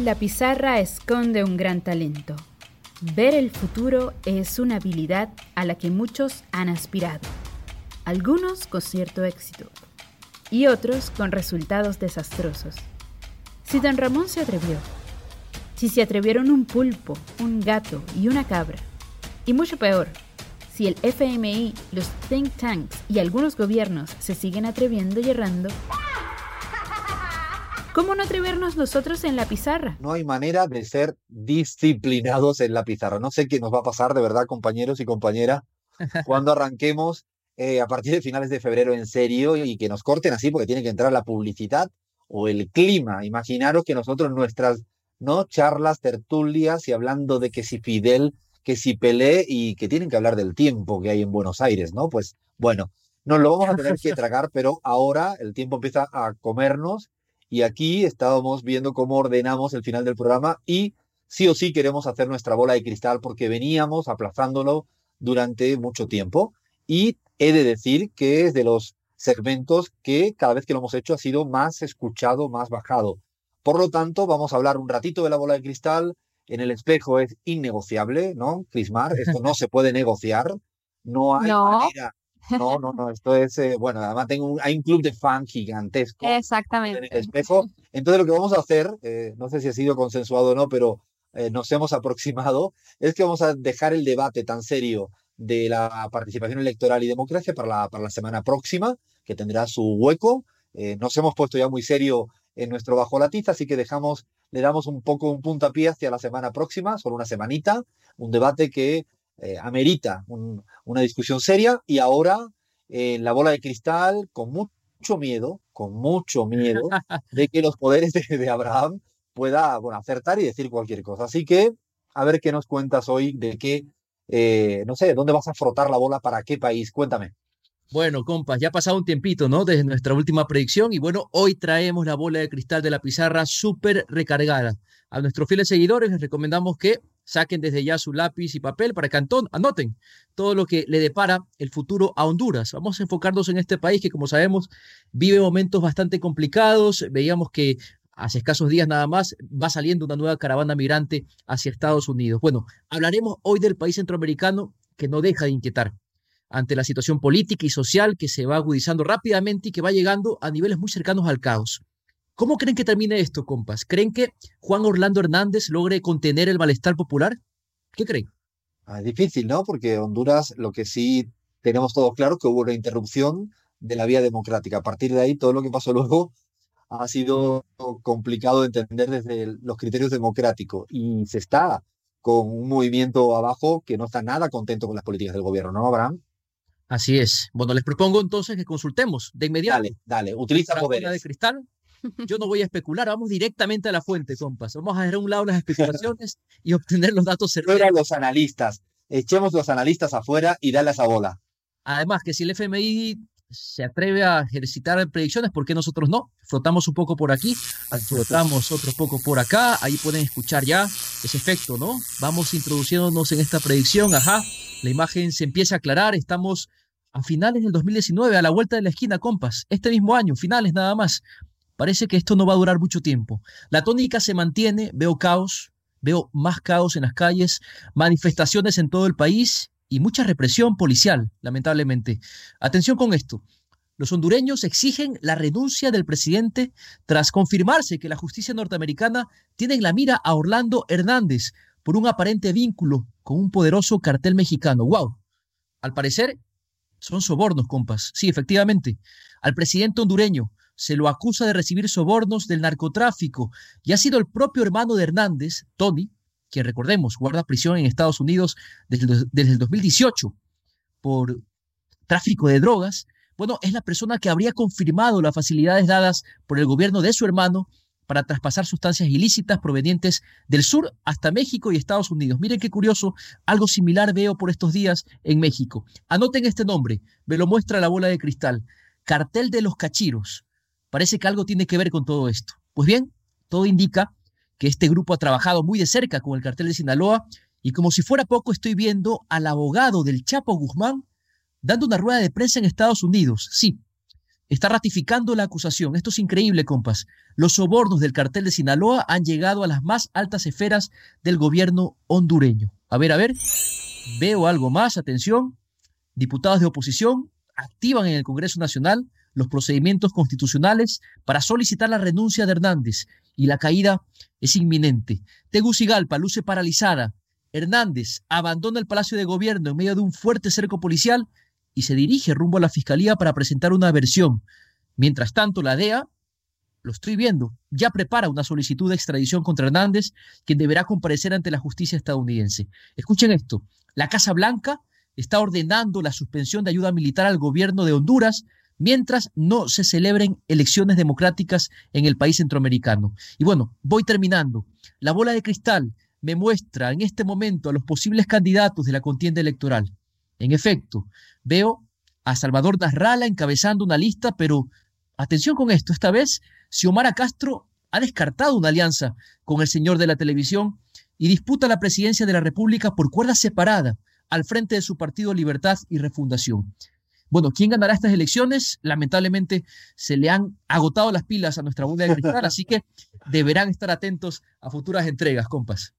La pizarra esconde un gran talento. Ver el futuro es una habilidad a la que muchos han aspirado, algunos con cierto éxito y otros con resultados desastrosos. Si don Ramón se atrevió, si se atrevieron un pulpo, un gato y una cabra, y mucho peor, si el FMI, los think tanks y algunos gobiernos se siguen atreviendo y errando, ¿Cómo no atrevernos nosotros en la pizarra? No hay manera de ser disciplinados en la pizarra. No sé qué nos va a pasar de verdad, compañeros y compañeras, cuando arranquemos eh, a partir de finales de febrero en serio y que nos corten así porque tiene que entrar la publicidad o el clima. Imaginaros que nosotros nuestras no charlas, tertulias y hablando de que si Fidel, que si Pelé y que tienen que hablar del tiempo que hay en Buenos Aires, ¿no? Pues bueno, nos lo vamos a tener que tragar, pero ahora el tiempo empieza a comernos y aquí estábamos viendo cómo ordenamos el final del programa y sí o sí queremos hacer nuestra bola de cristal porque veníamos aplazándolo durante mucho tiempo y he de decir que es de los segmentos que cada vez que lo hemos hecho ha sido más escuchado, más bajado. Por lo tanto, vamos a hablar un ratito de la bola de cristal. En el espejo es innegociable, ¿no, Crismar? Esto no se puede negociar. No hay manera no, no, no, esto es, eh, bueno, además tengo hay un club de fan gigantesco. Exactamente. En el espejo. Entonces lo que vamos a hacer, eh, no sé si ha sido consensuado o no, pero eh, nos hemos aproximado, es que vamos a dejar el debate tan serio de la participación electoral y democracia para la, para la semana próxima, que tendrá su hueco. nos hemos puesto ya muy serio en nuestro bajo la tiza, así que dejamos, le damos un poco un puntapié hacia la semana próxima, solo una semanita, un debate que eh, amerita una discusión seria y ahora en eh, la bola de cristal con mucho miedo, con mucho miedo de que los poderes de, Abraham pueda bueno, acertar y decir cualquier cosa. Así que a ver qué nos cuentas hoy de qué, eh, no sé, dónde vas a frotar la bola para qué país. Cuéntame. Bueno, compas, ya ha pasado un tiempito, ¿no? Desde nuestra última predicción y bueno, hoy traemos la bola de cristal de la pizarra súper recargada. A nuestros fieles seguidores les recomendamos que Saquen desde ya su lápiz y papel para que anoten todo lo que le depara el futuro a Honduras. Vamos a enfocarnos en este país que, como sabemos, vive momentos bastante complicados. Veíamos que hace escasos días nada más va saliendo una nueva caravana migrante hacia Estados Unidos. Bueno, hablaremos hoy del país centroamericano que no deja de inquietar ante la situación política y social que se va agudizando rápidamente y que va llegando a niveles muy cercanos al caos. ¿Cómo creen que termine esto, compas? ¿Creen que Juan Orlando Hernández logre contener el malestar popular? ¿Qué creen? Ah, es difícil, ¿no? Porque Honduras, lo que sí tenemos todo claro, que hubo una interrupción de la vía democrática. A partir de ahí, todo lo que pasó luego ha sido complicado de entender desde los criterios democráticos. Y se está con un movimiento abajo que no está nada contento con las políticas del gobierno, ¿no, Abraham? Así es. Bueno, les propongo entonces que consultemos de inmediato. Dale, dale, utiliza poderes. de cristal yo no voy a especular, vamos directamente a la fuente, compas. Vamos a dejar a un lado las especulaciones y obtener los datos certeros. Fuera los analistas. Echemos los analistas afuera y dale a esa bola. Además, que si el FMI se atreve a ejercitar predicciones, ¿por qué nosotros no? Flotamos un poco por aquí, flotamos otro poco por acá, ahí pueden escuchar ya ese efecto, ¿no? Vamos introduciéndonos en esta predicción, ajá, la imagen se empieza a aclarar, estamos a finales del 2019, a la vuelta de la esquina, compas, este mismo año, finales nada más. Parece que esto no va a durar mucho tiempo. La tónica se mantiene, veo caos, veo más caos en las calles, manifestaciones en todo el país y mucha represión policial, lamentablemente. Atención con esto. Los hondureños exigen la renuncia del presidente tras confirmarse que la justicia norteamericana tiene en la mira a Orlando Hernández por un aparente vínculo con un poderoso cartel mexicano. ¡Wow! Al parecer, son sobornos, compas. Sí, efectivamente. Al presidente hondureño se lo acusa de recibir sobornos del narcotráfico y ha sido el propio hermano de Hernández, Tony, quien recordemos guarda prisión en Estados Unidos desde, el 2018 por tráfico de drogas, bueno, es la persona que habría confirmado las facilidades dadas por el gobierno de su hermano para traspasar sustancias ilícitas provenientes del sur hasta México y Estados Unidos. Miren qué curioso, algo similar veo por estos días en México. Anoten este nombre, me lo muestra la bola de cristal. Cartel de los Cachiros. Parece que algo tiene que ver con todo esto. Pues bien, todo indica que este grupo ha trabajado muy de cerca con el cartel de Sinaloa y como si fuera poco estoy viendo al abogado del Chapo Guzmán dando una rueda de prensa en Estados Unidos. Sí, está ratificando la acusación. Esto es increíble, compas. Los sobornos del cartel de Sinaloa han llegado a las más altas esferas del gobierno hondureño. A ver, a ver, veo algo más, atención. Diputados de oposición activan en el Congreso Nacional los procedimientos constitucionales para solicitar la renuncia de Hernández y la caída es inminente. Tegucigalpa luce paralizada. Hernández abandona el Palacio de Gobierno en medio de un fuerte cerco policial y se dirige rumbo a la fiscalía para presentar una versión. Mientras tanto, la DEA, lo estoy viendo, ya prepara una solicitud de extradición contra Hernández, quien deberá comparecer ante la justicia estadounidense. Escuchen esto, la Casa Blanca está ordenando la suspensión de ayuda militar al gobierno de Honduras mientras no se celebren elecciones democráticas en el país centroamericano. Y bueno, voy terminando. La bola de cristal me muestra en este momento a los posibles candidatos de la contienda electoral. En efecto, veo a Salvador Nasralla encabezando una lista, pero atención con esto, esta vez Xiomara Castro ha descartado una alianza con el señor de la televisión y disputa la presidencia de la República por cuerda separada al frente de su partido Libertad y Refundación. Bueno, ¿quién ganará estas elecciones? Lamentablemente se le han agotado las pilas a nuestra bola de cristal, así que deberán estar atentos a futuras entregas, compas.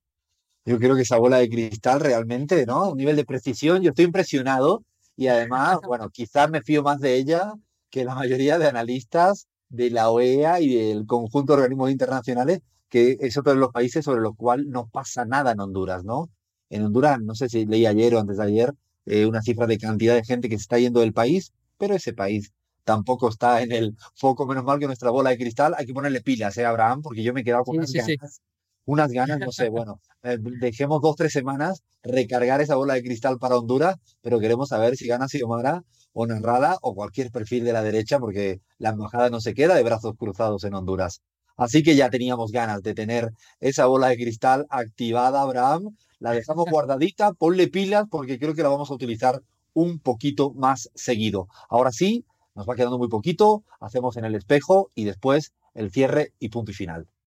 Yo creo que esa bola de cristal realmente, ¿no? Un nivel de precisión, yo estoy impresionado y además, bueno, quizás me fío más de ella que la mayoría de analistas de la OEA y del conjunto de organismos internacionales, que es otro de los países sobre los cuales no pasa nada en Honduras, ¿no? En Honduras, no sé si leí ayer o antes de ayer, eh, una cifra de cantidad de gente que se está yendo del país, pero ese país tampoco está en el foco, menos mal que nuestra bola de cristal, hay que ponerle pilas, ¿eh, Abraham? Porque yo me he quedado con unas ganas unas ganas, no sé, bueno, eh, dejemos dos, tres semanas recargar esa bola de cristal para Honduras, pero queremos saber si gana Xiomara o Narrala o cualquier perfil de la derecha, porque la embajada no se queda de brazos cruzados en Honduras. Así que ya teníamos ganas de tener esa bola de cristal activada, Abraham. La dejamos guardadita, ponle pilas, porque creo que la vamos a utilizar un poquito más seguido. Ahora sí, nos va quedando muy poquito, hacemos en el espejo y después el cierre y punto y final.